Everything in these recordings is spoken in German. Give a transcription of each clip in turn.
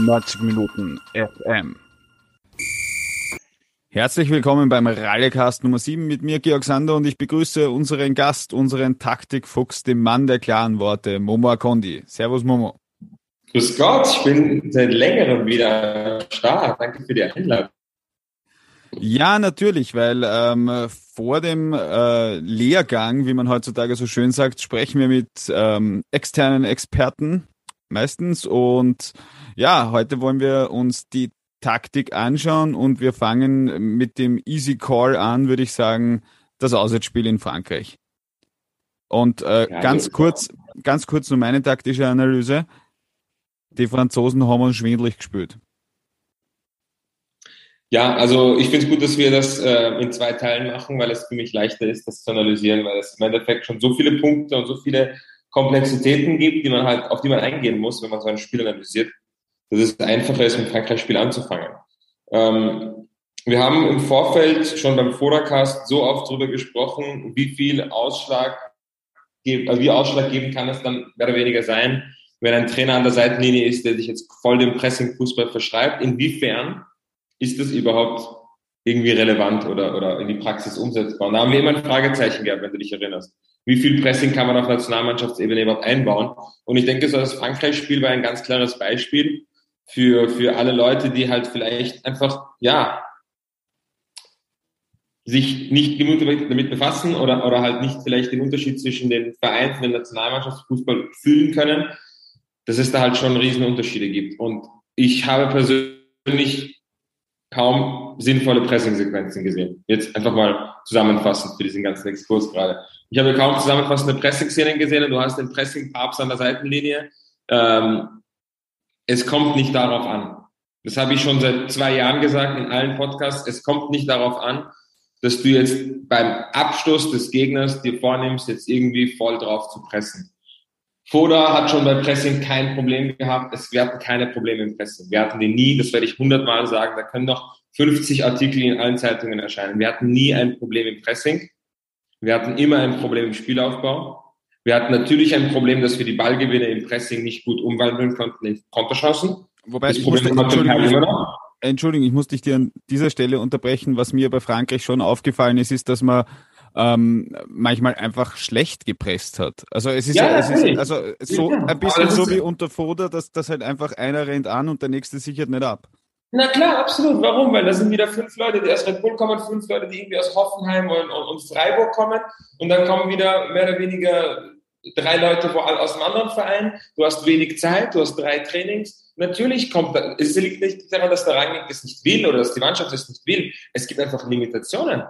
90 Minuten FM. Herzlich willkommen beim Rallycast Nummer 7 mit mir, Georg Sander, und ich begrüße unseren Gast, unseren Taktikfuchs, den Mann der klaren Worte, Momo Akondi. Servus, Momo. Grüß Gott, ich bin seit längerem wieder da. Danke für die Einladung. Ja, natürlich, weil ähm, vor dem äh, Lehrgang, wie man heutzutage so schön sagt, sprechen wir mit ähm, externen Experten meistens. Und ja, heute wollen wir uns die Taktik anschauen und wir fangen mit dem Easy Call an, würde ich sagen, das Auswärtsspiel in Frankreich. Und äh, ja, ganz kurz, ganz kurz nur meine taktische Analyse. Die Franzosen haben uns schwindlig gespielt. Ja, also ich finde es gut, dass wir das äh, in zwei Teilen machen, weil es für mich leichter ist, das zu analysieren, weil es im Endeffekt schon so viele Punkte und so viele Komplexitäten gibt, die man halt, auf die man eingehen muss, wenn man so ein Spiel analysiert, dass es einfacher ist, mit Frankreich-Spiel anzufangen. Ähm, wir haben im Vorfeld schon beim Forecast so oft darüber gesprochen, wie viel Ausschlag, also wie Ausschlag geben kann es dann mehr oder weniger sein, wenn ein Trainer an der Seitenlinie ist, der sich jetzt voll dem Pressing-Fußball verschreibt. Inwiefern ist das überhaupt irgendwie relevant oder, oder in die Praxis umsetzbar? Und da haben wir immer ein Fragezeichen gehabt, wenn du dich erinnerst. Wie viel Pressing kann man auf Nationalmannschaftsebene überhaupt einbauen? Und ich denke, so das Frankreich-Spiel war ein ganz klares Beispiel für, für alle Leute, die halt vielleicht einfach, ja, sich nicht genug damit befassen oder, oder halt nicht vielleicht den Unterschied zwischen den Vereins und dem Nationalmannschaftsfußball fühlen können, dass es da halt schon Riesenunterschiede gibt. Und ich habe persönlich kaum sinnvolle Pressing-Sequenzen gesehen. Jetzt einfach mal zusammenfassend für diesen ganzen Exkurs gerade. Ich habe kaum zusammenfassende Pressing-Szenen gesehen und du hast den Pressing-Papst an der Seitenlinie. Ähm, es kommt nicht darauf an. Das habe ich schon seit zwei Jahren gesagt in allen Podcasts. Es kommt nicht darauf an, dass du jetzt beim Abstoß des Gegners dir vornimmst, jetzt irgendwie voll drauf zu pressen. Foda hat schon bei Pressing kein Problem gehabt. Es, hatten keine Probleme im Pressing. Wir hatten die nie, das werde ich hundertmal sagen. Da können noch 50 Artikel in allen Zeitungen erscheinen. Wir hatten nie ein Problem im Pressing. Wir hatten immer ein Problem im Spielaufbau. Wir hatten natürlich ein Problem, dass wir die Ballgewinne im Pressing nicht gut umwandeln konnten in Konterchancen. Wobei das Problem musste, Entschuldigung, ich, Entschuldigung, ich muss dich dir an dieser Stelle unterbrechen. Was mir bei Frankreich schon aufgefallen ist, ist, dass man ähm, manchmal einfach schlecht gepresst hat. Also es ist ja, ja es ist also so ja, ein bisschen so wie unter Foder, dass, dass halt einfach einer rennt an und der nächste sichert nicht ab. Na klar, absolut. Warum? Weil da sind wieder fünf Leute, die aus Red Bull kommen, fünf Leute, die irgendwie aus Hoffenheim und, und, und Freiburg kommen und dann kommen wieder mehr oder weniger drei Leute aus einem anderen Verein. Du hast wenig Zeit, du hast drei Trainings. Natürlich kommt, es liegt nicht daran, dass der Rangnick es nicht will oder dass die Mannschaft es nicht will. Es gibt einfach Limitationen.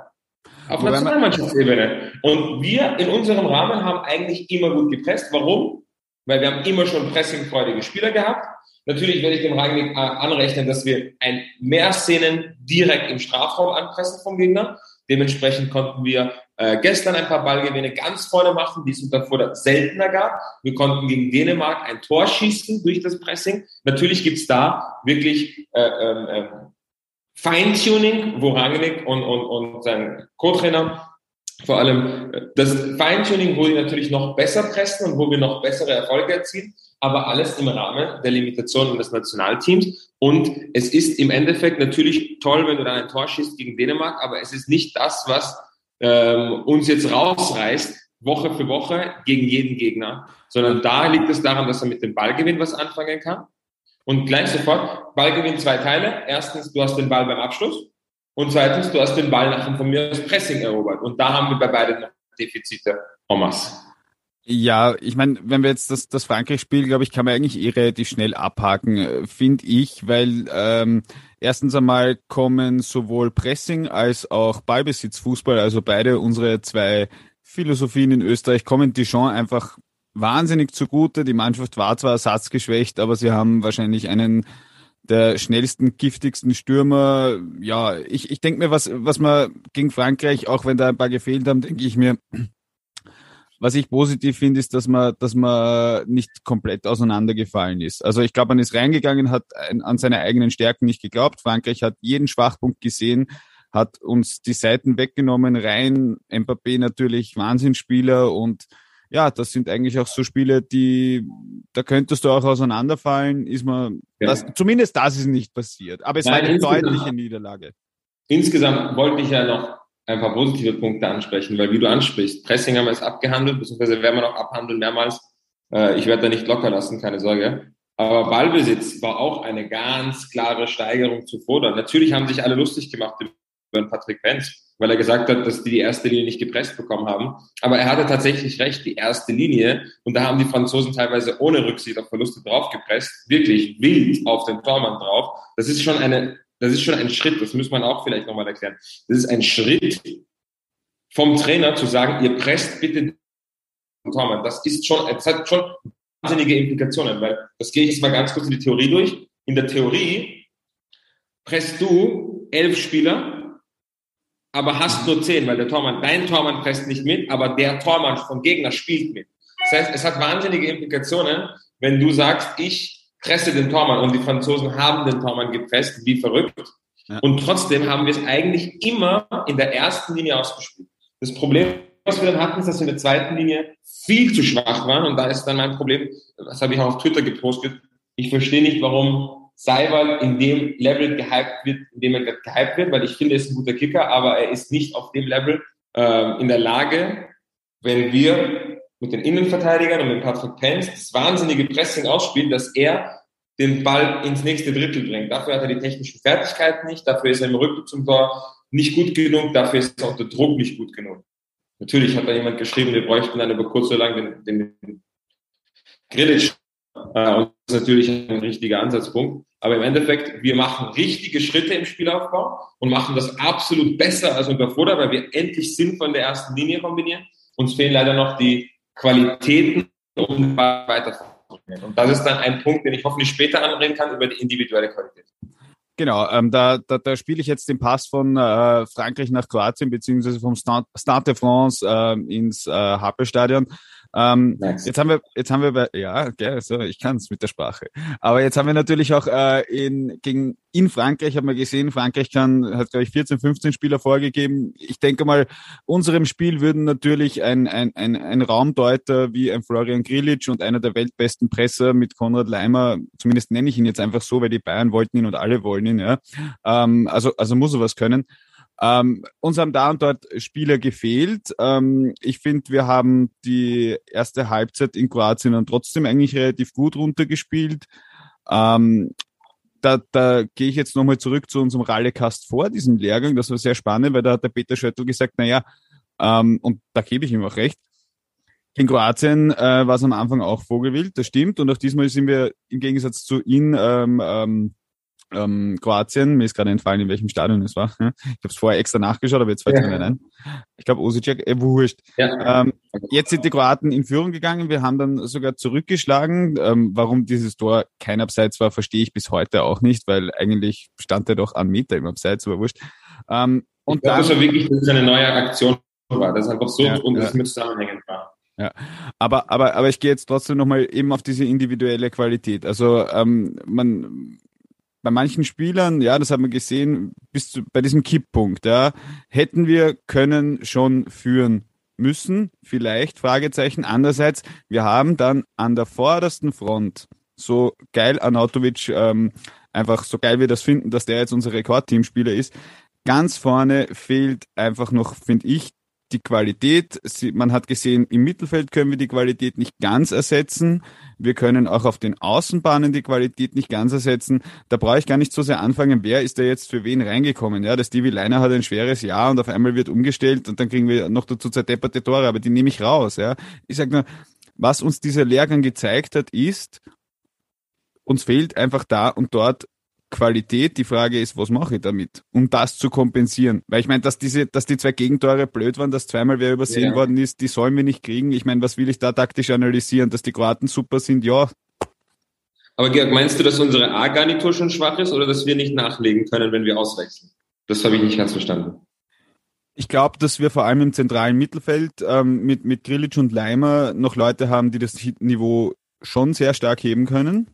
Auf Nationalmannschaftsebene. Und wir in unserem Rahmen haben eigentlich immer gut gepresst. Warum? Weil wir haben immer schon pressingfreudige Spieler gehabt. Natürlich werde ich dem Rangnick äh, anrechnen, dass wir ein mehr Szenen direkt im Strafraum anpressen vom Gegner. Dementsprechend konnten wir äh, gestern ein paar Ballgewinne ganz vorne machen, die es davor seltener gab. Wir konnten gegen Dänemark ein Tor schießen durch das Pressing. Natürlich gibt's da wirklich äh, ähm, ähm Feintuning, wo Rangnick und, und, und sein Co-Trainer vor allem das Feintuning, wo die natürlich noch besser pressen und wo wir noch bessere Erfolge erzielen, aber alles im Rahmen der Limitationen des Nationalteams. Und es ist im Endeffekt natürlich toll, wenn du dann ein Tor schießt gegen Dänemark, aber es ist nicht das, was ähm, uns jetzt rausreißt, Woche für Woche gegen jeden Gegner, sondern da liegt es daran, dass er mit dem Ballgewinn was anfangen kann und gleich sofort, Ball gewinnt zwei Teile. Erstens, du hast den Ball beim Abschluss. Und zweitens, du hast den Ball nach dem von mir aus Pressing erobert. Und da haben wir bei beiden noch Defizite Omas. Ja, ich meine, wenn wir jetzt das, das Frankreich-Spiel, glaube ich, kann man eigentlich eh relativ schnell abhaken, finde ich, weil ähm, erstens einmal kommen sowohl Pressing als auch Ballbesitzfußball, also beide unsere zwei Philosophien in Österreich, kommen die schon einfach wahnsinnig zugute. Die Mannschaft war zwar ersatzgeschwächt, aber sie haben wahrscheinlich einen der schnellsten, giftigsten Stürmer. Ja, ich, ich denke mir, was, was man gegen Frankreich, auch wenn da ein paar gefehlt haben, denke ich mir, was ich positiv finde, ist, dass man, dass man nicht komplett auseinandergefallen ist. Also ich glaube, man ist reingegangen, hat an seine eigenen Stärken nicht geglaubt. Frankreich hat jeden Schwachpunkt gesehen, hat uns die Seiten weggenommen, rein Mbappé natürlich Wahnsinnsspieler und ja, das sind eigentlich auch so Spiele, die, da könntest du auch auseinanderfallen, ist man, ja. das, zumindest das ist nicht passiert. Aber es Nein, war eine deutliche Niederlage. Insgesamt wollte ich ja noch ein paar positive Punkte ansprechen, weil wie du ansprichst, Pressing haben wir jetzt abgehandelt, beziehungsweise werden wir noch abhandeln mehrmals. Äh, ich werde da nicht locker lassen, keine Sorge. Aber Ballbesitz war auch eine ganz klare Steigerung zuvor. Natürlich haben sich alle lustig gemacht über Patrick Benz, weil er gesagt hat, dass die die erste Linie nicht gepresst bekommen haben. Aber er hatte tatsächlich recht, die erste Linie. Und da haben die Franzosen teilweise ohne Rücksicht auf Verluste draufgepresst, wirklich wild auf den Tormann drauf. Das ist schon eine, das ist schon ein Schritt. Das muss man auch vielleicht nochmal erklären. Das ist ein Schritt vom Trainer zu sagen, ihr presst bitte den Tormann. Das ist schon, es hat schon wahnsinnige Implikationen, weil das gehe ich jetzt mal ganz kurz in die Theorie durch. In der Theorie presst du elf Spieler aber hast nur zehn, weil der Tormann, dein Tormann presst nicht mit, aber der Tormann vom Gegner spielt mit. Das heißt, es hat wahnsinnige Implikationen, wenn du sagst, ich presse den Tormann und die Franzosen haben den Tormann gepresst, wie verrückt. Ja. Und trotzdem haben wir es eigentlich immer in der ersten Linie ausgespielt. Das Problem, was wir dann hatten, ist, dass wir in der zweiten Linie viel zu schwach waren. Und da ist dann mein Problem, das habe ich auch auf Twitter gepostet. Ich verstehe nicht, warum Seiwald in dem Level gehypt wird, in dem er gehypt wird, weil ich finde, er ist ein guter Kicker, aber er ist nicht auf dem Level äh, in der Lage, wenn wir mit den Innenverteidigern und mit Patrick Pence das wahnsinnige Pressing ausspielen, dass er den Ball ins nächste Drittel bringt. Dafür hat er die technischen Fertigkeiten nicht, dafür ist er im Rücken zum Tor nicht gut genug, dafür ist er unter Druck nicht gut genug. Natürlich hat da jemand geschrieben, wir bräuchten dann über kurz oder lang den, den Grillitsch. Äh, und das ist natürlich ein richtiger Ansatzpunkt. Aber im Endeffekt, wir machen richtige Schritte im Spielaufbau und machen das absolut besser als unter Vorder, weil wir endlich Sinn von der ersten Linie kombinieren. Uns fehlen leider noch die Qualitäten, um weiter Und das ist dann ein Punkt, den ich hoffentlich später anreden kann über die individuelle Qualität. Genau, ähm, da, da, da spiele ich jetzt den Pass von äh, Frankreich nach Kroatien, beziehungsweise vom Stade de France äh, ins äh, Happelstadion. Ähm, nice. Jetzt haben wir, jetzt haben wir bei, ja, okay, so, ich kann es mit der Sprache. Aber jetzt haben wir natürlich auch äh, in, gegen, in Frankreich, haben wir gesehen, Frankreich kann, hat, glaube ich, 14, 15 Spieler vorgegeben. Ich denke mal, unserem Spiel würden natürlich ein, ein, ein, ein Raumdeuter wie ein Florian Grilic und einer der weltbesten Presser mit Konrad Leimer, zumindest nenne ich ihn jetzt einfach so, weil die Bayern wollten ihn und alle wollen ihn, ja. Ähm, also, also muss er was können. Ähm, uns haben da und dort Spieler gefehlt. Ähm, ich finde, wir haben die erste Halbzeit in Kroatien dann trotzdem eigentlich relativ gut runtergespielt. Ähm, da, da gehe ich jetzt nochmal zurück zu unserem Rallekast vor diesem Lehrgang. Das war sehr spannend, weil da hat der Peter Schöttl gesagt, naja, ähm, und da gebe ich ihm auch recht, in Kroatien äh, war es am Anfang auch Vogelwild, das stimmt. Und auch diesmal sind wir im Gegensatz zu ihm ähm, ähm, ähm, Kroatien, mir ist gerade entfallen, in welchem Stadion es war. Ich habe es vorher extra nachgeschaut, aber jetzt fällt es ja. mir nicht ein. Ich glaube, Osijek, äh, wurscht. Ja. Ähm, jetzt sind die Kroaten in Führung gegangen, wir haben dann sogar zurückgeschlagen. Ähm, warum dieses Tor kein Abseits war, verstehe ich bis heute auch nicht, weil eigentlich stand er doch an Meter im Abseits, aber wurscht. Ähm, und ich glaube, das war wirklich das ist eine neue Aktion war, das einfach so ja, und ja. das mit zusammenhängend war. Ja, aber, aber, aber ich gehe jetzt trotzdem nochmal eben auf diese individuelle Qualität. Also ähm, man, bei manchen Spielern, ja, das haben wir gesehen, bis zu, bei diesem Kipppunkt, ja, hätten wir können schon führen müssen, vielleicht, Fragezeichen. Andererseits, wir haben dann an der vordersten Front, so geil Anatovic, ähm, einfach so geil wir das finden, dass der jetzt unser Rekordteamspieler ist, ganz vorne fehlt einfach noch, finde ich, die Qualität, man hat gesehen, im Mittelfeld können wir die Qualität nicht ganz ersetzen. Wir können auch auf den Außenbahnen die Qualität nicht ganz ersetzen. Da brauche ich gar nicht so sehr anfangen, wer ist da jetzt für wen reingekommen. Ja, der Stevie Leiner hat ein schweres Jahr und auf einmal wird umgestellt und dann kriegen wir noch dazu zerdepperte Tore, aber die nehme ich raus. Ja, ich sage nur, was uns dieser Lehrgang gezeigt hat, ist, uns fehlt einfach da und dort Qualität. Die Frage ist, was mache ich damit, um das zu kompensieren? Weil ich meine, dass diese, dass die zwei Gegentore blöd waren, dass zweimal wer übersehen ja. worden ist, die sollen wir nicht kriegen. Ich meine, was will ich da taktisch analysieren? Dass die Kroaten super sind, ja. Aber Georg, meinst du, dass unsere A-Garnitur schon schwach ist oder dass wir nicht nachlegen können, wenn wir auswechseln? Das habe ich nicht ganz verstanden. Ich glaube, dass wir vor allem im zentralen Mittelfeld ähm, mit, mit Grilic und Leimer noch Leute haben, die das Niveau schon sehr stark heben können.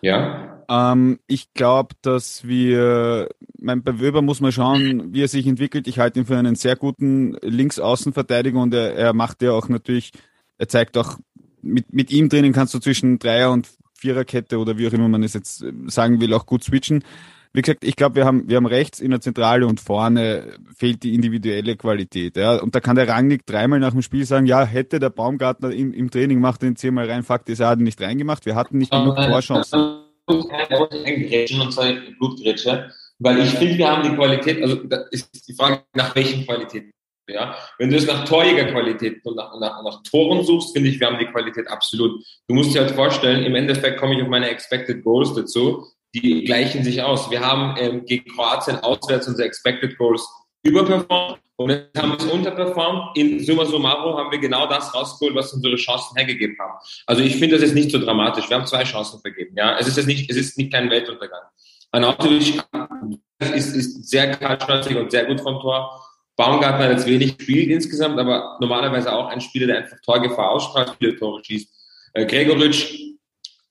Ja. Ähm, ich glaube, dass wir, mein, bei Wöber muss man schauen, wie er sich entwickelt. Ich halte ihn für einen sehr guten Linksaußenverteidiger und er, er macht ja auch natürlich, er zeigt auch, mit, mit ihm drinnen kannst du zwischen Dreier- und Viererkette oder wie auch immer man es jetzt sagen will, auch gut switchen. Wie gesagt, ich glaube, wir haben, wir haben rechts in der Zentrale und vorne fehlt die individuelle Qualität. Ja. Und da kann der Rangnick dreimal nach dem Spiel sagen, ja, hätte der Baumgartner im, im Training macht den zehnmal rein, Fakt ist, er hat ihn nicht reingemacht, wir hatten nicht genug Torchancen eingrätschen und zwar Blutgrätsche, weil ich finde, wir haben die Qualität, also da ist die Frage, nach welchen Qualitäten. Ja, wenn du es nach Torjägerqualität und nach, nach, nach Toren suchst, finde ich, wir haben die Qualität absolut. Du musst dir halt vorstellen, im Endeffekt komme ich auf meine Expected Goals dazu. Die gleichen sich aus. Wir haben ähm, gegen Kroatien auswärts unsere Expected Goals überperformt und jetzt haben wir es unterperformt. In summa summarum haben wir genau das rausgeholt, was unsere Chancen hergegeben haben. Also ich finde, das ist nicht so dramatisch. Wir haben zwei Chancen vergeben. Ja, es ist jetzt nicht, es ist nicht kein Weltuntergang. Anatovic ist, ist sehr kaltschnäuzig und sehr gut vom Tor. Baumgartner hat jetzt wenig gespielt insgesamt, aber normalerweise auch ein Spieler, der einfach Torgefahr ausstrahlt, viele Tore schießt. Äh, Gregoritsch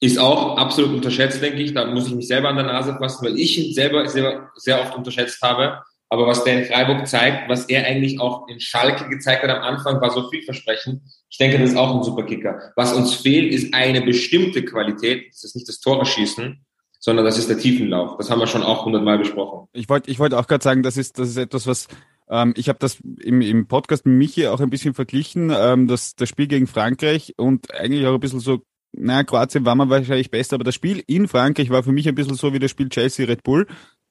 ist auch absolut unterschätzt, denke ich. Da muss ich mich selber an der Nase fassen, weil ich ihn selber, selber sehr oft unterschätzt habe. Aber was der in Freiburg zeigt, was er eigentlich auch in Schalke gezeigt hat am Anfang, war so vielversprechend. Ich denke, das ist auch ein super Kicker. Was uns fehlt, ist eine bestimmte Qualität. Das ist nicht das Tore schießen, sondern das ist der Tiefenlauf. Das haben wir schon auch hundertmal besprochen. Ich wollte ich wollte auch gerade sagen, das ist, das ist etwas, was ähm, ich habe das im, im Podcast mit Michi auch ein bisschen verglichen, ähm, das, das Spiel gegen Frankreich und eigentlich auch ein bisschen so naja, Kroatien war man wahrscheinlich besser, aber das Spiel in Frankreich war für mich ein bisschen so wie das Spiel Chelsea-Red Bull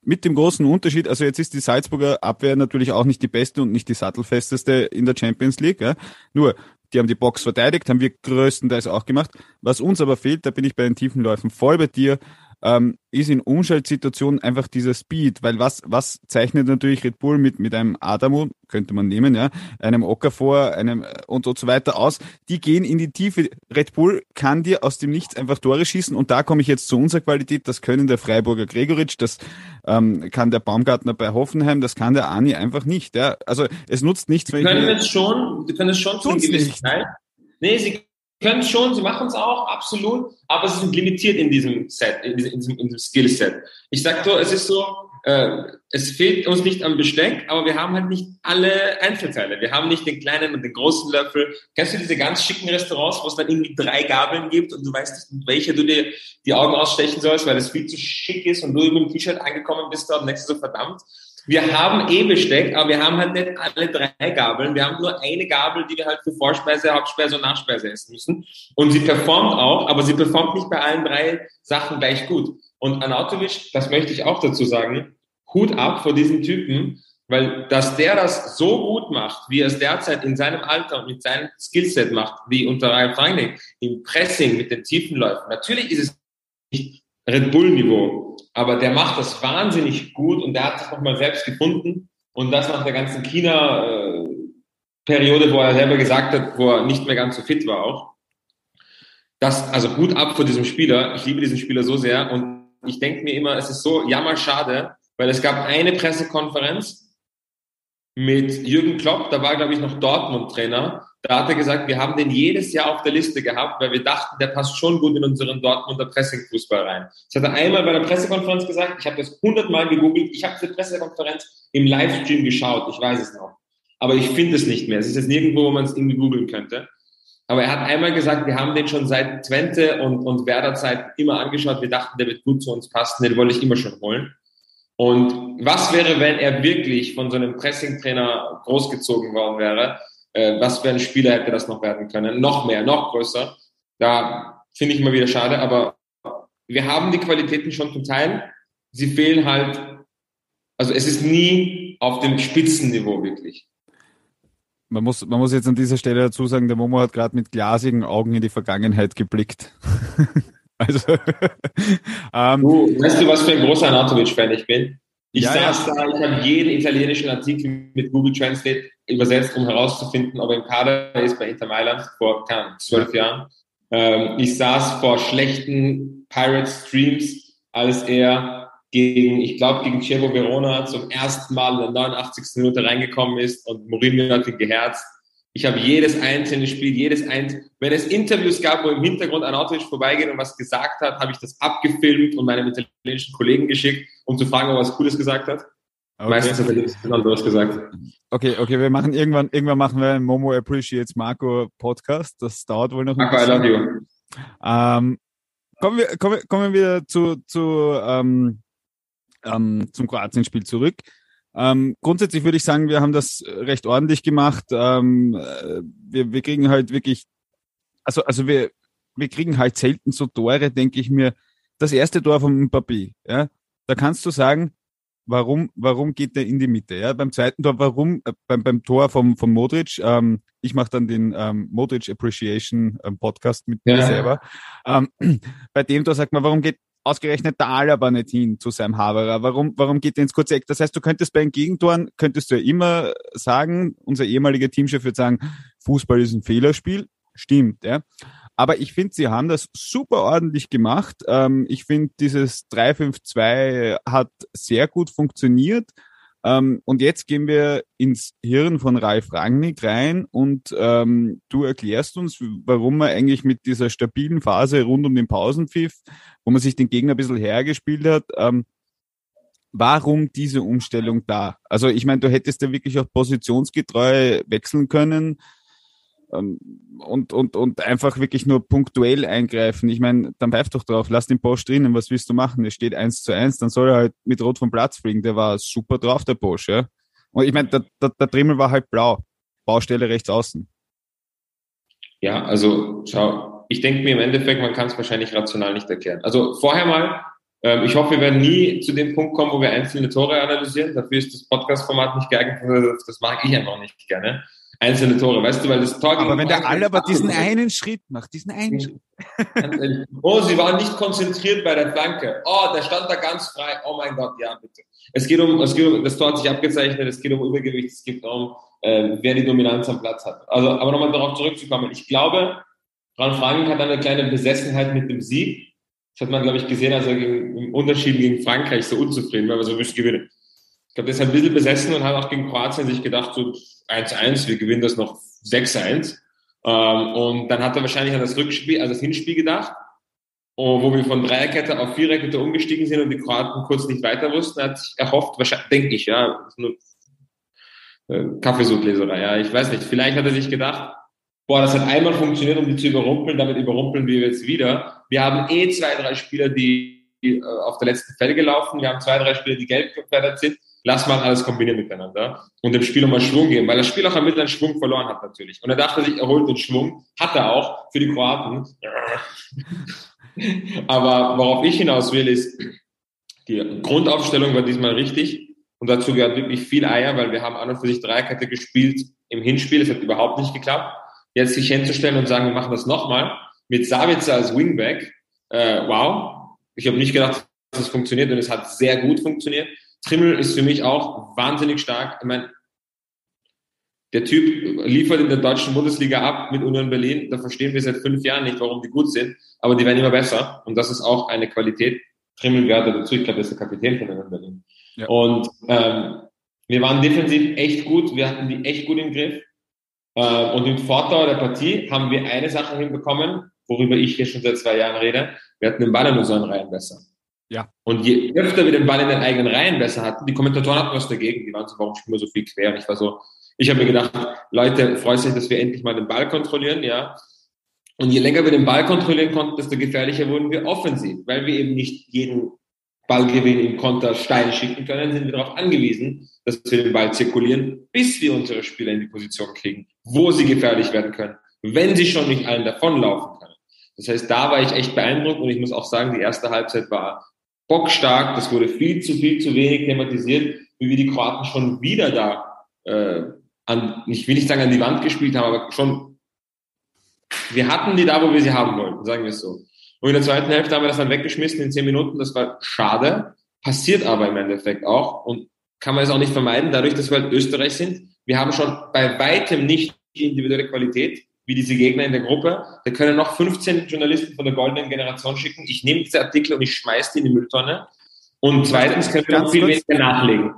mit dem großen Unterschied, also jetzt ist die Salzburger Abwehr natürlich auch nicht die beste und nicht die sattelfesteste in der Champions League. Ja. Nur, die haben die Box verteidigt, haben wir größtenteils auch gemacht. Was uns aber fehlt, da bin ich bei den tiefen Läufen voll bei dir, ähm, ist in Umschaltsituationen einfach dieser Speed, weil was, was zeichnet natürlich Red Bull mit, mit einem Adamo, könnte man nehmen, ja, einem Okafor, einem äh, und, und so weiter aus, die gehen in die Tiefe. Red Bull kann dir aus dem Nichts einfach Tore schießen und da komme ich jetzt zu unserer Qualität, das können der Freiburger Gregoritsch, das ähm, kann der Baumgartner bei Hoffenheim, das kann der Ani einfach nicht, ja. Also es nutzt nichts, wenn die können es schon, die können es schon zu einem gewissen Teil. Nee, sie können schon, sie machen es auch, absolut, aber sie sind limitiert in diesem Set, in diesem, in diesem, in diesem Skillset. Ich sag so, es ist so, äh, es fehlt uns nicht am Besteck, aber wir haben halt nicht alle Einzelteile. Wir haben nicht den kleinen und den großen Löffel. Kennst du diese ganz schicken Restaurants, wo es dann irgendwie drei Gabeln gibt und du weißt nicht, mit welcher du dir die Augen ausstechen sollst, weil es viel zu schick ist und du mit dem T-Shirt angekommen bist da und denkst so, verdammt, wir haben eh Besteck, aber wir haben halt nicht alle drei Gabeln. Wir haben nur eine Gabel, die wir halt für Vorspeise, Hauptspeise und Nachspeise essen müssen. Und sie performt auch, aber sie performt nicht bei allen drei Sachen gleich gut. Und Anatovic, das möchte ich auch dazu sagen, Hut ab vor diesen Typen, weil dass der das so gut macht, wie er es derzeit in seinem Alter und mit seinem Skillset macht, wie unter Ralf Rangnick, im Pressing mit den tiefen Läufen. Natürlich ist es nicht Red Bull Niveau, aber der macht das wahnsinnig gut und der hat sich nochmal selbst gefunden und das nach der ganzen China-Periode, wo er selber gesagt hat, wo er nicht mehr ganz so fit war auch. Das, also gut ab vor diesem Spieler. Ich liebe diesen Spieler so sehr und ich denke mir immer, es ist so jammerschade, weil es gab eine Pressekonferenz mit Jürgen Klopp, da war, glaube ich, noch Dortmund-Trainer da hat er gesagt, wir haben den jedes Jahr auf der Liste gehabt, weil wir dachten, der passt schon gut in unseren Dortmunder Pressing-Fußball rein. Das hat er einmal bei einer Pressekonferenz gesagt. Ich habe das hundertmal gegoogelt. Ich habe diese Pressekonferenz im Livestream geschaut. Ich weiß es noch. Aber ich finde es nicht mehr. Es ist jetzt nirgendwo, wo man es irgendwie googeln könnte. Aber er hat einmal gesagt, wir haben den schon seit Twente und, und Werder Zeit immer angeschaut. Wir dachten, der wird gut zu uns passen. Den wollte ich immer schon holen. Und was wäre, wenn er wirklich von so einem Pressing-Trainer großgezogen worden wäre? Äh, was für ein Spieler hätte das noch werden können. Noch mehr, noch größer. Da finde ich immer wieder schade, aber wir haben die Qualitäten schon zum Teil. Sie fehlen halt, also es ist nie auf dem Spitzenniveau wirklich. Man muss, man muss jetzt an dieser Stelle dazu sagen, der Momo hat gerade mit glasigen Augen in die Vergangenheit geblickt. also, ähm, du, weißt du, was für ein großer Anatovic-Fan ich bin? Ich ja, saß ja. da, ich habe jeden italienischen Artikel mit Google Translate übersetzt, um herauszufinden, ob er im Kader ist bei Inter Mailand vor zwölf Jahren. Ähm, ich saß vor schlechten Pirate Streams, als er gegen, ich glaube, gegen Chievo Verona zum ersten Mal in der 89. Minute reingekommen ist und Mourinho hat ihn geherzt. Ich habe jedes einzelne Spiel, jedes einzelne, wenn es Interviews gab, wo im Hintergrund ein Auto vorbeigeht und was gesagt hat, habe ich das abgefilmt und meinem italienischen Kollegen geschickt, um zu fragen, ob er was Cooles gesagt hat. Okay. Meistens hat er nichts anderes gesagt. Okay, okay, wir machen irgendwann, irgendwann machen wir einen Momo Appreciates Marco Podcast. Das dauert wohl noch ein Marco, bisschen. I love you. Ähm, kommen wir, kommen, kommen wir zu, zu ähm, ähm, zum Kroatien-Spiel zurück. Ähm, grundsätzlich würde ich sagen, wir haben das recht ordentlich gemacht. Ähm, äh, wir, wir kriegen halt wirklich, also, also wir, wir kriegen halt selten so Tore, denke ich mir. Das erste Tor vom Papi, ja, da kannst du sagen, warum, warum geht der in die Mitte? Ja, beim zweiten Tor, warum, äh, beim, beim Tor vom, vom Modric, ähm, ich mache dann den ähm, Modric Appreciation ähm, Podcast mit ja. mir selber. Ähm, bei dem Tor sagt man, warum geht ausgerechnet der Alaba nicht hin zu seinem Haberer? Warum, warum geht der ins kurze Eck? Das heißt, du könntest bei den Gegentoren, könntest du ja immer sagen, unser ehemaliger Teamchef wird sagen, Fußball ist ein Fehlerspiel. Stimmt, ja. Aber ich finde, sie haben das super ordentlich gemacht. Ähm, ich finde, dieses 3-5-2 hat sehr gut funktioniert. Ähm, und jetzt gehen wir ins Hirn von Ralf Rangnick rein und ähm, du erklärst uns, warum man eigentlich mit dieser stabilen Phase rund um den Pausenpfiff, wo man sich den Gegner ein bisschen hergespielt hat, ähm, warum diese Umstellung da? Also ich meine, du hättest ja wirklich auch positionsgetreu wechseln können und, und, und einfach wirklich nur punktuell eingreifen. Ich meine, dann pfeif doch drauf, lass den Bosch drinnen, was willst du machen? Es steht eins zu eins, dann soll er halt mit Rot vom Platz fliegen. Der war super drauf, der Bosch, ja. Und ich meine, der, der, der Trimmel war halt blau. Baustelle rechts außen. Ja, also schau, ich denke mir im Endeffekt, man kann es wahrscheinlich rational nicht erklären. Also vorher mal, ähm, ich hoffe, wir werden nie zu dem Punkt kommen, wo wir einzelne Tore analysieren. Dafür ist das Podcast-Format nicht geeignet. Das mag ich einfach nicht gerne einzelne Tore, weißt du, weil das Tor Aber wenn der Alaba diesen einen Schritt macht, diesen einen Schritt. oh, sie waren nicht konzentriert bei der Flanke. Oh, der stand da ganz frei. Oh mein Gott, ja, bitte. Es geht um, es geht um, das Tor hat sich abgezeichnet, es geht um Übergewicht, es geht darum, äh, wer die Dominanz am Platz hat. Also, aber nochmal darauf zurückzukommen. Ich glaube, Ralf Frank hat eine kleine Besessenheit mit dem Sieg. Das hat man, glaube ich, gesehen, als er gegen, im Unterschied gegen Frankreich so unzufrieden war, weil wir so müssen gewinnen. Ich glaube, der ist ein bisschen besessen und hat auch gegen Kroatien sich gedacht, so, 1-1, wir gewinnen das noch 6-1. Ähm, und dann hat er wahrscheinlich an das Rückspiel, also das Hinspiel gedacht, wo wir von Dreierkette auf Viererkette umgestiegen sind und die Kroaten kurz nicht weiter wussten, hat sich erhofft, wahrscheinlich, denke ich, ja, nur äh, Kaffeesudleserei, ja, ich weiß nicht, vielleicht hat er sich gedacht, boah, das hat einmal funktioniert, um die zu überrumpeln, damit überrumpeln wir jetzt wieder. Wir haben eh zwei, drei Spieler, die äh, auf der letzten Fälle gelaufen, wir haben zwei, drei Spieler, die gelb gefährdet sind lass mal alles kombinieren miteinander und dem Spiel nochmal Schwung geben, weil das Spiel auch am Mittel einen Schwung verloren hat natürlich. Und er dachte sich, er holt den Schwung, hat er auch für die Kroaten. Aber worauf ich hinaus will, ist, die Grundaufstellung war diesmal richtig und dazu gehört wirklich viel Eier, weil wir haben an und für sich Dreierkette gespielt im Hinspiel, es hat überhaupt nicht geklappt. Jetzt sich hinzustellen und sagen, wir machen das nochmal mit Savitzer als Wingback, äh, wow. Ich habe nicht gedacht, dass es funktioniert und es hat sehr gut funktioniert. Trimmel ist für mich auch wahnsinnig stark. Ich meine, der Typ liefert in der deutschen Bundesliga ab mit Union Berlin. Da verstehen wir seit fünf Jahren nicht, warum die gut sind, aber die werden immer besser. Und das ist auch eine Qualität. Trimmel gehört dazu. Ich glaube, das ist der Kapitän von Union Berlin. Ja. Und ähm, wir waren defensiv echt gut. Wir hatten die echt gut im Griff. Äh, und im Vorteil der Partie haben wir eine Sache hinbekommen, worüber ich hier schon seit zwei Jahren rede. Wir hatten den Ball in unseren Reihen besser. Ja. Und je öfter wir den Ball in den eigenen Reihen besser hatten, die Kommentatoren hatten was dagegen, die waren so, warum spielen wir so viel quer? Und ich war so, ich habe mir gedacht, Leute, freut sich, dass wir endlich mal den Ball kontrollieren, ja. Und je länger wir den Ball kontrollieren konnten, desto gefährlicher wurden wir offensiv, weil wir eben nicht jeden Ballgewinn im Konter steil schicken können, sind wir darauf angewiesen, dass wir den Ball zirkulieren, bis wir unsere Spieler in die Position kriegen, wo sie gefährlich werden können, wenn sie schon nicht allen davonlaufen können. Das heißt, da war ich echt beeindruckt und ich muss auch sagen, die erste Halbzeit war bockstark. Das wurde viel zu viel zu wenig thematisiert, wie wir die Kroaten schon wieder da äh, an, ich will nicht sagen an die Wand gespielt haben, aber schon wir hatten die da, wo wir sie haben wollten, sagen wir es so. Und in der zweiten Hälfte haben wir das dann weggeschmissen in zehn Minuten. Das war schade, passiert aber im Endeffekt auch und kann man es auch nicht vermeiden, dadurch, dass wir halt Österreich sind. Wir haben schon bei weitem nicht die individuelle Qualität, wie diese Gegner in der Gruppe. Da können noch 15 Journalisten von der goldenen Generation schicken. Ich nehme diese Artikel und ich schmeiße die in die Mülltonne. Und zweitens können wir noch viel weniger nachlegen.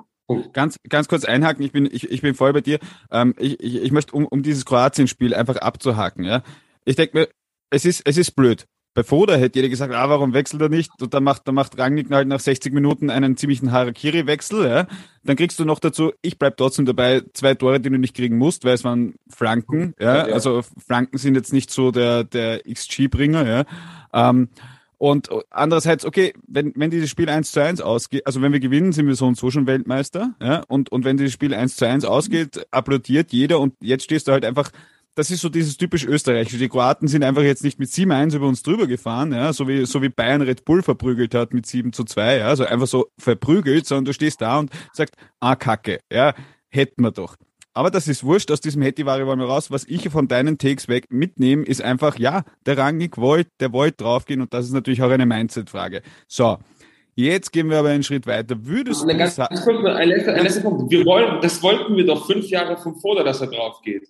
Ganz, ganz kurz einhaken, ich bin, ich, ich bin voll bei dir. Ähm, ich, ich, ich möchte, um, um dieses Kroatien-Spiel einfach abzuhaken, ja. Ich denke mir, es ist, es ist blöd. Bei Foda hätte jeder gesagt, ah, warum wechselt er nicht? Und dann macht, dann macht Rangnick halt nach 60 Minuten einen ziemlichen Harakiri-Wechsel, ja. Dann kriegst du noch dazu, ich bleib trotzdem dabei, zwei Tore, die du nicht kriegen musst, weil es waren Flanken, ja. ja, ja. Also Flanken sind jetzt nicht so der, der XG-Bringer, ja. Ähm, und andererseits, okay, wenn, wenn dieses Spiel 1 zu 1 ausgeht, also wenn wir gewinnen, sind wir so und so schon Weltmeister, ja, und, und wenn dieses Spiel 1 zu 1 ausgeht, applaudiert jeder und jetzt stehst du halt einfach, das ist so dieses typisch österreichische. Die Kroaten sind einfach jetzt nicht mit 7-1 über uns drüber gefahren, ja, so wie, so wie Bayern Red Bull verprügelt hat mit 7 zu 2, ja, also einfach so verprügelt, sondern du stehst da und sagst, ah, Kacke, ja, hätten wir doch. Aber das ist wurscht, aus diesem Hetty-Ware wollen wir raus. Was ich von deinen Takes weg mitnehme, ist einfach, ja, der Rangnick wollte, der wollte draufgehen und das ist natürlich auch eine Mindset-Frage. So. Jetzt gehen wir aber einen Schritt weiter. Würdest du kurz, ein letzter, ein letzter Punkt. Wir wollen, das wollten wir doch fünf Jahre vom Vorder, dass er drauf geht.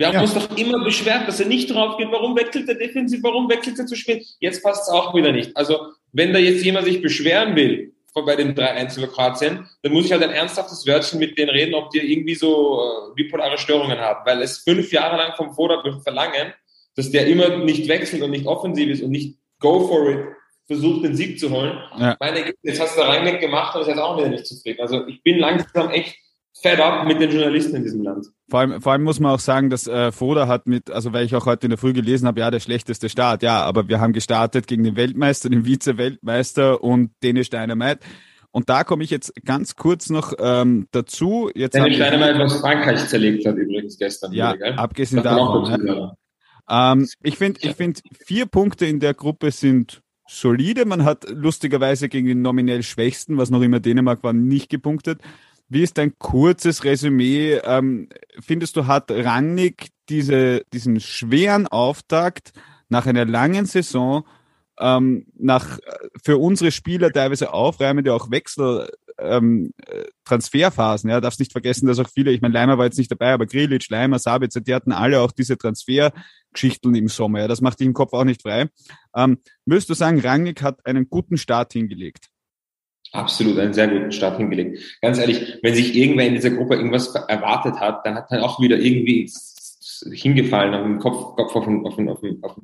Wir haben ja. uns doch immer beschwert, dass er nicht drauf geht. Warum wechselt er defensiv? Warum wechselt er zu spät? Jetzt passt es auch wieder nicht. Also, wenn da jetzt jemand sich beschweren will, bei den drei Einzel Kroatien, dann muss ich halt ein ernsthaftes Wörtchen mit denen reden, ob die irgendwie so äh, bipolare Störungen haben, weil es fünf Jahre lang vom Vorder verlangen, dass der immer nicht wechselt und nicht offensiv ist und nicht go for it versucht, den Sieg zu holen. Ja. Meine jetzt hast du da Rangnick gemacht und ist jetzt auch wieder nicht zufrieden. Also ich bin langsam echt fed up mit den Journalisten in diesem Land. Vor allem, vor allem muss man auch sagen, dass äh, Foda hat mit, also weil ich auch heute in der Früh gelesen habe, ja, der schlechteste Start, ja, aber wir haben gestartet gegen den Weltmeister, den Vize-Weltmeister und Dänisch Dynamite. Und da komme ich jetzt ganz kurz noch ähm, dazu. Jetzt Dänisch Dynamite, was Frankreich zerlegt hat übrigens gestern. Ja, wieder, abgesehen davon. Ja. Ähm, ich finde, ich finde, vier Punkte in der Gruppe sind solide. Man hat lustigerweise gegen den nominell Schwächsten, was noch immer Dänemark war, nicht gepunktet. Wie ist dein kurzes Resümee? Ähm, findest du, hat Rangnick diese, diesen schweren Auftakt nach einer langen Saison, ähm, nach für unsere Spieler teilweise aufreimende auch Wechsel, ähm, Transferphasen. Ja, darfst nicht vergessen, dass auch viele, ich meine, Leimer war jetzt nicht dabei, aber Grilic, Leimer, Sabitzer, die hatten alle auch diese Transfergeschichten im Sommer. Ja, das macht dich im Kopf auch nicht frei. Ähm, würdest du sagen, Rangnick hat einen guten Start hingelegt? Absolut, einen sehr guten Start hingelegt. Ganz ehrlich, wenn sich irgendwer in dieser Gruppe irgendwas erwartet hat, dann hat er auch wieder irgendwie hingefallen, auf den Kopf, Kopf auf, den, auf, den, auf, den, auf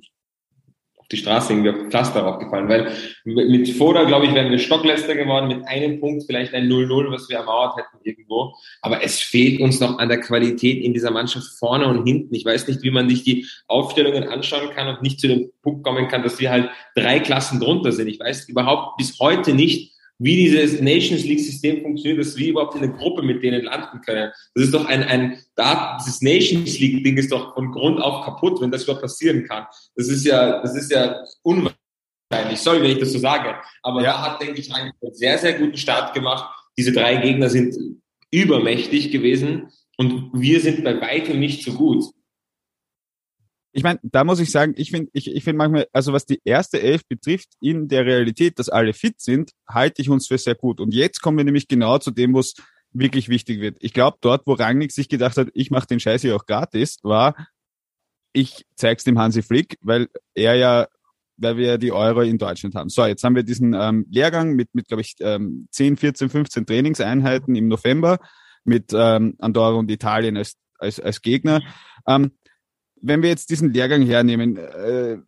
die Straße irgendwie auf Pflaster raufgefallen. Weil mit Foda, glaube ich, wären wir Stockletzter geworden, mit einem Punkt vielleicht ein 0-0, was wir ermauert hätten irgendwo. Aber es fehlt uns noch an der Qualität in dieser Mannschaft vorne und hinten. Ich weiß nicht, wie man sich die Aufstellungen anschauen kann und nicht zu dem Punkt kommen kann, dass wir halt drei Klassen drunter sind. Ich weiß überhaupt bis heute nicht, wie dieses Nations League System funktioniert, dass wir überhaupt in eine Gruppe mit denen landen können. Das ist doch ein, ein, da, dieses Nations League Ding ist doch von Grund auf kaputt, wenn das überhaupt passieren kann. Das ist ja, das ist ja unwahrscheinlich. Sorry, wenn ich das so sage. Aber ja. da hat, denke ich, einen sehr, sehr guten Start gemacht. Diese drei Gegner sind übermächtig gewesen und wir sind bei weitem nicht so gut ich meine, da muss ich sagen, ich finde, ich, ich finde manchmal, also was die erste Elf betrifft, in der Realität, dass alle fit sind, halte ich uns für sehr gut. Und jetzt kommen wir nämlich genau zu dem, wo es wirklich wichtig wird. Ich glaube, dort, wo Rangnick sich gedacht hat, ich mache den Scheiß hier auch gratis, war, ich zeig's dem Hansi Flick, weil er ja, weil wir ja die Euro in Deutschland haben. So, jetzt haben wir diesen ähm, Lehrgang mit, mit glaube ich, ähm, 10, 14, 15 Trainingseinheiten im November mit ähm, Andorra und Italien als, als, als Gegner. Ähm, wenn wir jetzt diesen Lehrgang hernehmen, äh,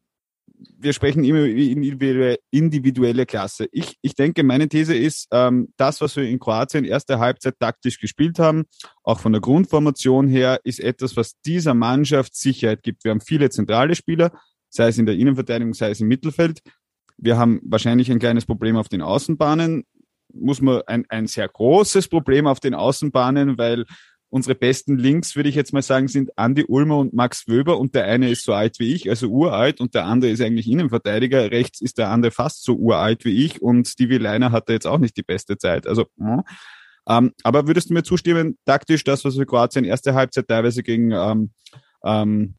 wir sprechen immer über individuelle Klasse. Ich, ich denke, meine These ist, ähm, das, was wir in Kroatien erste Halbzeit taktisch gespielt haben, auch von der Grundformation her, ist etwas, was dieser Mannschaft Sicherheit gibt. Wir haben viele zentrale Spieler, sei es in der Innenverteidigung, sei es im Mittelfeld. Wir haben wahrscheinlich ein kleines Problem auf den Außenbahnen. Muss man ein, ein sehr großes Problem auf den Außenbahnen, weil Unsere besten Links, würde ich jetzt mal sagen, sind Andy Ulmer und Max Wöber und der eine ist so alt wie ich, also uralt und der andere ist eigentlich Innenverteidiger. Rechts ist der andere fast so uralt wie ich und Stevie Leiner hatte jetzt auch nicht die beste Zeit. Also, ja. ähm, aber würdest du mir zustimmen, taktisch das, was wir Kroatien erste Halbzeit teilweise gegen ähm, ähm,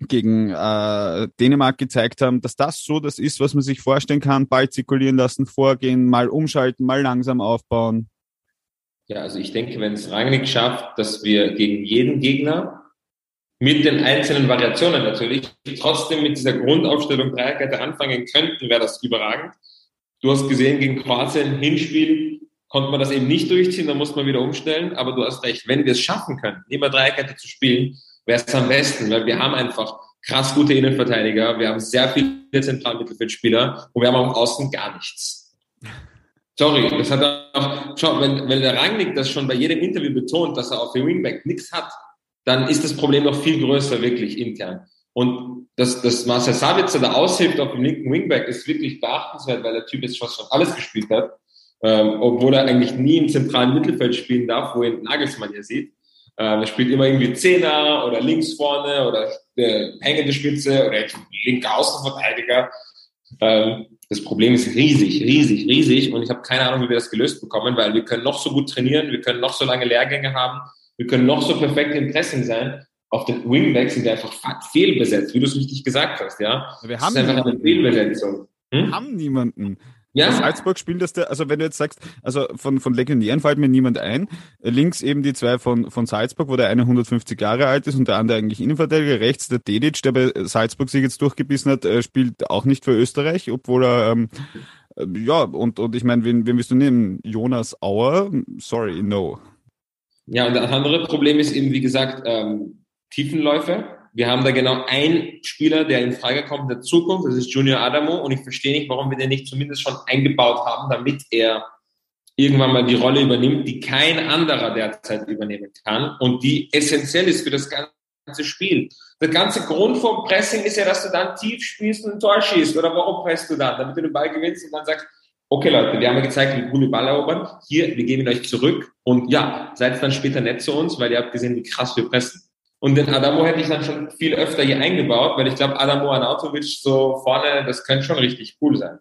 gegen äh, Dänemark gezeigt haben, dass das so das ist, was man sich vorstellen kann, Ball zirkulieren lassen, vorgehen, mal umschalten, mal langsam aufbauen. Ja, also ich denke, wenn es Rangnick schafft, dass wir gegen jeden Gegner mit den einzelnen Variationen natürlich trotzdem mit dieser Grundaufstellung Dreierkette anfangen könnten, wäre das überragend. Du hast gesehen, gegen Kroatien Hinspiel konnte man das eben nicht durchziehen, dann musste man wieder umstellen. Aber du hast recht, wenn wir es schaffen können, immer Dreierkette zu spielen, wäre es am besten, weil wir haben einfach krass gute Innenverteidiger, wir haben sehr viele Zentralmittelfeldspieler und wir haben auch außen gar nichts. Sorry, das hat auch, schau, wenn, wenn der Rangnick das schon bei jedem Interview betont, dass er auf dem Wingback nichts hat, dann ist das Problem noch viel größer, wirklich intern. Und dass, dass Marcel Sabitzer da aushilft auf dem linken Wingback ist wirklich beachtenswert, weil der Typ jetzt fast schon alles gespielt hat, ähm, obwohl er eigentlich nie im zentralen Mittelfeld spielen darf, wo ihn Nagelsmann hier sieht. Ähm, er spielt immer irgendwie Zehner oder links vorne oder äh, hängende Spitze oder linker Außenverteidiger. Ähm, das Problem ist riesig, riesig, riesig und ich habe keine Ahnung, wie wir das gelöst bekommen, weil wir können noch so gut trainieren, wir können noch so lange Lehrgänge haben, wir können noch so perfekt im Pressing sein. Auf den Wingbacks sind wir einfach fehlbesetzt, wie du es richtig gesagt hast, ja. Wir haben das ist einfach eine Fehlbesetzung. Hm? haben niemanden. Ja. Salzburg spielt das, der, also wenn du jetzt sagst, also von, von Legionären fällt mir niemand ein. Links eben die zwei von, von Salzburg, wo der eine 150 Jahre alt ist und der andere eigentlich Innenverteidiger. Rechts der Dedic, der bei Salzburg sich jetzt durchgebissen hat, äh, spielt auch nicht für Österreich, obwohl er, ähm, äh, ja, und, und ich meine, wen, wen willst du nehmen? Jonas Auer? Sorry, no. Ja, und das andere Problem ist eben, wie gesagt, ähm, Tiefenläufe. Wir haben da genau einen Spieler, der in Frage kommt in der Zukunft, das ist Junior Adamo und ich verstehe nicht, warum wir den nicht zumindest schon eingebaut haben, damit er irgendwann mal die Rolle übernimmt, die kein anderer derzeit übernehmen kann und die essentiell ist für das ganze Spiel. Der ganze Grund vom Pressing ist ja, dass du dann tief spielst und ein Tor schießt. Oder warum presst du dann? Damit du den Ball gewinnst und dann sagst, okay Leute, wir haben ja gezeigt, wie cool wir Ball erobern. Hier, wir geben ihn euch zurück und ja, seid dann später nett zu uns, weil ihr habt gesehen, wie krass wir pressen. Und den Adamo hätte ich dann schon viel öfter hier eingebaut, weil ich glaube, Adamo Anautovic so vorne, das könnte schon richtig cool sein.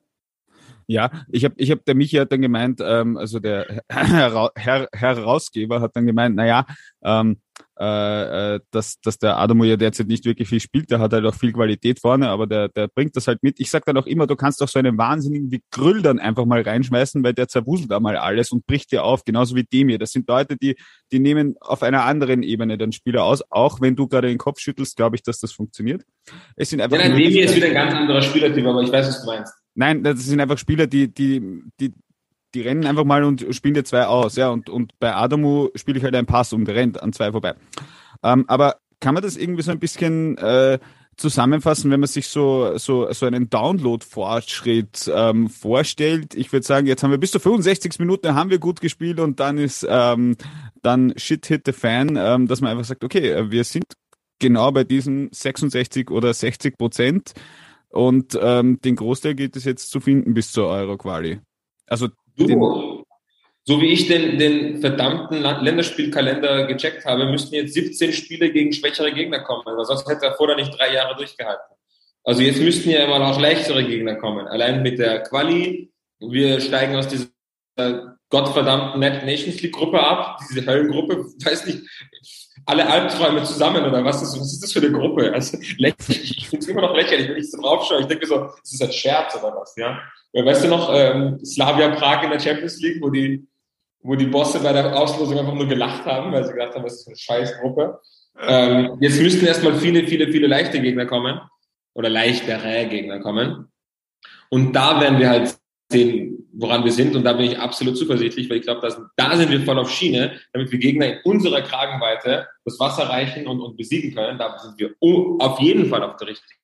Ja, ich habe, ich hab, der Michi hat dann gemeint, ähm, also der Herr, Herr, Herausgeber hat dann gemeint, naja, ähm, äh, äh, dass, dass der Adamo ja derzeit nicht wirklich viel spielt, der hat halt auch viel Qualität vorne, aber der, der bringt das halt mit. Ich sag dann auch immer, du kannst doch so einen wahnsinnigen wie Grüll dann einfach mal reinschmeißen, weil der zerwuselt da mal alles und bricht dir auf, genauso wie dem hier. Das sind Leute, die, die nehmen auf einer anderen Ebene den Spieler aus, auch wenn du gerade den Kopf schüttelst, glaube ich, dass das funktioniert. Es sind einfach ja, nein, Demi ist wieder ein ganz anderer Spielertyp, aber ich weiß, was du meinst. Nein, das sind einfach Spieler, die, die, die, die rennen einfach mal und spielen dir zwei aus, ja. Und, und bei Adamu spiele ich halt einen Pass und rennt an zwei vorbei. Ähm, aber kann man das irgendwie so ein bisschen äh, zusammenfassen, wenn man sich so, so, so einen Download-Fortschritt ähm, vorstellt? Ich würde sagen, jetzt haben wir bis zu 65 Minuten, haben wir gut gespielt und dann ist ähm, dann Shit hit the fan, ähm, dass man einfach sagt, okay, wir sind genau bei diesen 66 oder 60 Prozent und ähm, den Großteil gilt es jetzt zu finden bis zur Euro-Quali. Also Du, so wie ich den, den verdammten Länderspielkalender gecheckt habe, müssten jetzt 17 Spiele gegen schwächere Gegner kommen, weil sonst hätte er vorher nicht drei Jahre durchgehalten. Also jetzt müssten ja mal auch leichtere Gegner kommen. Allein mit der Quali, wir steigen aus dieser gottverdammten Nations League Gruppe ab, diese Höllengruppe, weiß nicht, alle Albträume zusammen oder was ist, was ist das für eine Gruppe? Also lächerlich, ich finde es immer noch lächerlich, wenn ich so drauf schaue. Ich denke so, ist das ein Scherz oder was, ja? Weißt du noch, ähm, Slavia Prag in der Champions League, wo die, wo die Bosse bei der Auslosung einfach nur gelacht haben, weil sie gedacht haben, was ist für eine Scheißgruppe. Ähm, jetzt müssten erstmal viele, viele, viele leichte Gegner kommen oder leichtere Gegner kommen. Und da werden wir halt sehen, woran wir sind. Und da bin ich absolut zuversichtlich, weil ich glaube, da sind wir voll auf Schiene, damit wir Gegner in unserer Kragenweite das Wasser reichen und, und besiegen können. Da sind wir auf jeden Fall auf der richtigen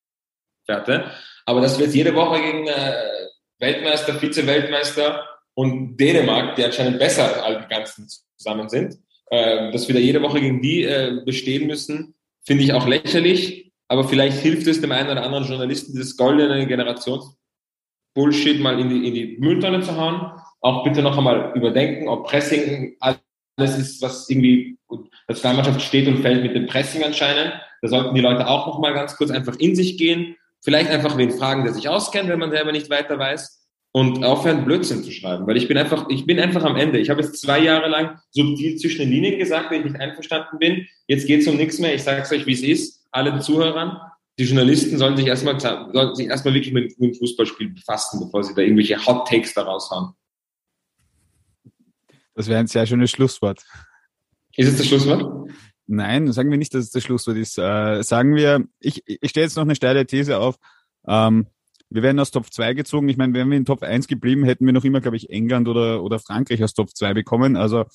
Fährte. Aber dass wir jetzt jede Woche gegen äh, Weltmeister, Vize-Weltmeister und Dänemark, die anscheinend besser als die ganzen zusammen sind, äh, dass wir da jede Woche gegen die äh, bestehen müssen, finde ich auch lächerlich. Aber vielleicht hilft es dem einen oder anderen Journalisten, dieses goldene Generations-Bullshit mal in die, in die Mülltonne zu hauen. Auch bitte noch einmal überdenken, ob Pressing alles ist, was irgendwie, das Mannschaft steht und fällt mit dem Pressing anscheinend. Da sollten die Leute auch noch mal ganz kurz einfach in sich gehen Vielleicht einfach wen fragen, der sich auskennt, wenn man selber nicht weiter weiß. Und aufhören, Blödsinn zu schreiben. Weil ich bin einfach, ich bin einfach am Ende. Ich habe jetzt zwei Jahre lang subtil zwischen den Linien gesagt, wenn ich nicht einverstanden bin. Jetzt geht es um nichts mehr. Ich sage es euch, wie es ist. Alle Zuhörern. Die Journalisten sollen sich erstmal, sollen sich erstmal wirklich mit, dem Fußballspiel befassen, bevor sie da irgendwelche Hot Takes daraus haben. Das wäre ein sehr schönes Schlusswort. Ist es das Schlusswort? Nein, sagen wir nicht, dass es das Schlusswort ist. Äh, sagen wir, ich, ich stelle jetzt noch eine steile These auf. Ähm, wir werden aus Top 2 gezogen. Ich meine, wären wir in Top 1 geblieben, hätten wir noch immer, glaube ich, England oder, oder Frankreich aus Top 2 bekommen. Also,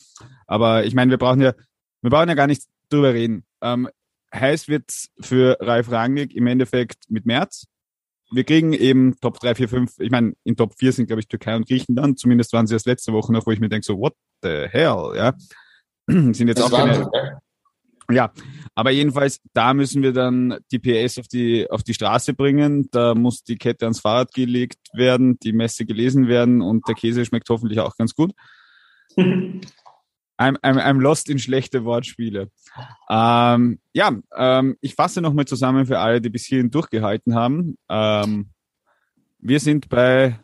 aber ich meine, wir brauchen ja, wir brauchen ja gar nicht drüber reden. Ähm, heiß wird's für Ralf Rangnick im Endeffekt mit März. Wir kriegen eben Top 3, 4, 5. Ich meine, in Top 4 sind, glaube ich, Türkei und Griechenland. Zumindest waren sie das letzte Woche noch, wo ich mir denke, so, what the hell, ja. sind jetzt das auch keine, ja, aber jedenfalls, da müssen wir dann die PS auf die, auf die Straße bringen. Da muss die Kette ans Fahrrad gelegt werden, die Messe gelesen werden und der Käse schmeckt hoffentlich auch ganz gut. I'm, I'm, I'm lost in schlechte Wortspiele. Ähm, ja, ähm, ich fasse nochmal zusammen für alle, die bis hierhin durchgehalten haben. Ähm, wir sind bei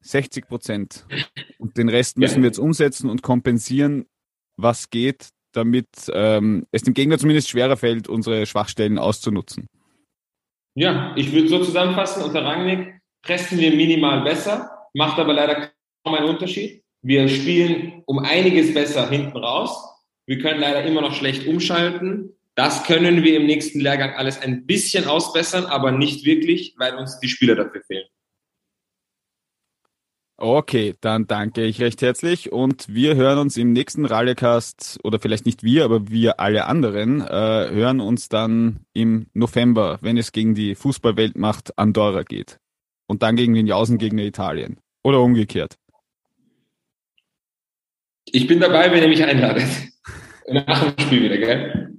60 Prozent und den Rest müssen wir jetzt umsetzen und kompensieren, was geht, damit ähm, es dem Gegner zumindest schwerer fällt, unsere Schwachstellen auszunutzen. Ja, ich würde so zusammenfassen, unter Rangnick pressen wir minimal besser, macht aber leider kaum einen Unterschied. Wir spielen um einiges besser hinten raus. Wir können leider immer noch schlecht umschalten. Das können wir im nächsten Lehrgang alles ein bisschen ausbessern, aber nicht wirklich, weil uns die Spieler dafür fehlen. Okay, dann danke ich recht herzlich und wir hören uns im nächsten Rallycast oder vielleicht nicht wir, aber wir alle anderen äh, hören uns dann im November, wenn es gegen die Fußballweltmacht Andorra geht und dann gegen den Jausengegner Italien oder umgekehrt. Ich bin dabei, wenn ihr mich einladet. Nach dem Spiel wieder, gell?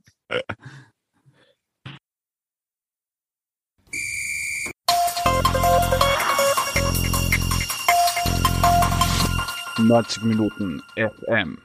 90 Minuten FM.